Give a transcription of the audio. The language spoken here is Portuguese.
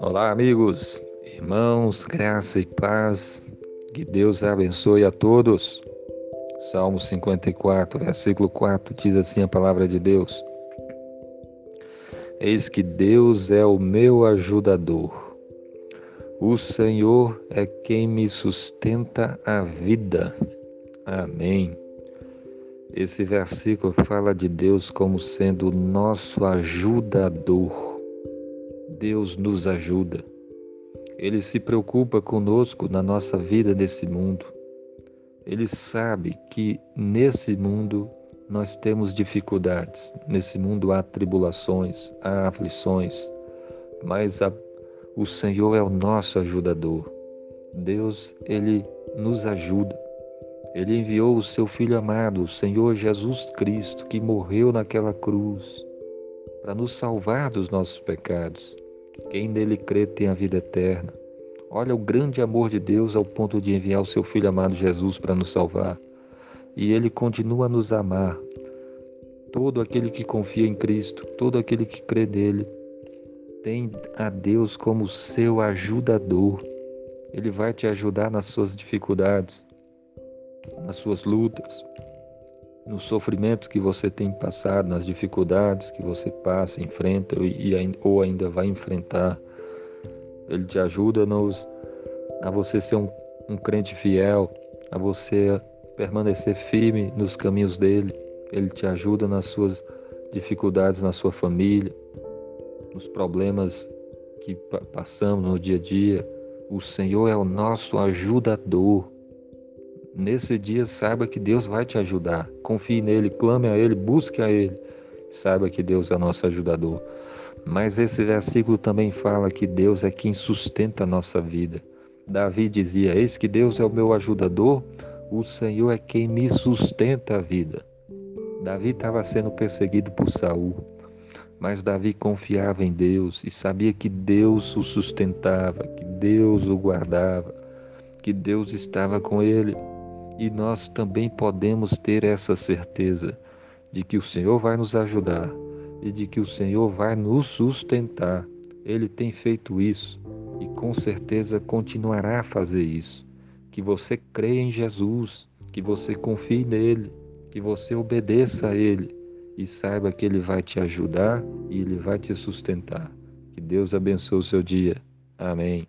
Olá, amigos, irmãos, graça e paz, que Deus abençoe a todos. Salmo 54, versículo 4 diz assim a palavra de Deus: Eis que Deus é o meu ajudador. O Senhor é quem me sustenta a vida. Amém. Esse versículo fala de Deus como sendo nosso ajudador. Deus nos ajuda. Ele se preocupa conosco na nossa vida nesse mundo. Ele sabe que nesse mundo nós temos dificuldades, nesse mundo há tribulações, há aflições, mas a, o Senhor é o nosso ajudador. Deus, ele nos ajuda. Ele enviou o seu Filho amado, o Senhor Jesus Cristo, que morreu naquela cruz para nos salvar dos nossos pecados. Quem nele crê tem a vida eterna. Olha o grande amor de Deus ao ponto de enviar o seu Filho amado Jesus para nos salvar e Ele continua a nos amar. Todo aquele que confia em Cristo, todo aquele que crê nele, tem a Deus como seu ajudador. Ele vai te ajudar nas suas dificuldades, nas suas lutas, nos sofrimentos que você tem passado, nas dificuldades que você passa, enfrenta e, ou ainda vai enfrentar. Ele te ajuda nos, a você ser um, um crente fiel, a você permanecer firme nos caminhos dele. Ele te ajuda nas suas dificuldades na sua família, nos problemas que passamos no dia a dia. O Senhor é o nosso ajudador. Nesse dia, saiba que Deus vai te ajudar. Confie nele, clame a Ele, busque a Ele. Saiba que Deus é o nosso ajudador. Mas esse versículo também fala que Deus é quem sustenta a nossa vida. Davi dizia: Eis que Deus é o meu ajudador, o Senhor é quem me sustenta a vida. Davi estava sendo perseguido por Saul, mas Davi confiava em Deus e sabia que Deus o sustentava, que Deus o guardava, que Deus estava com ele. E nós também podemos ter essa certeza de que o Senhor vai nos ajudar e de que o Senhor vai nos sustentar. Ele tem feito isso e com certeza continuará a fazer isso que você creia em Jesus, que você confie nele, que você obedeça a ele e saiba que ele vai te ajudar e ele vai te sustentar. Que Deus abençoe o seu dia. Amém.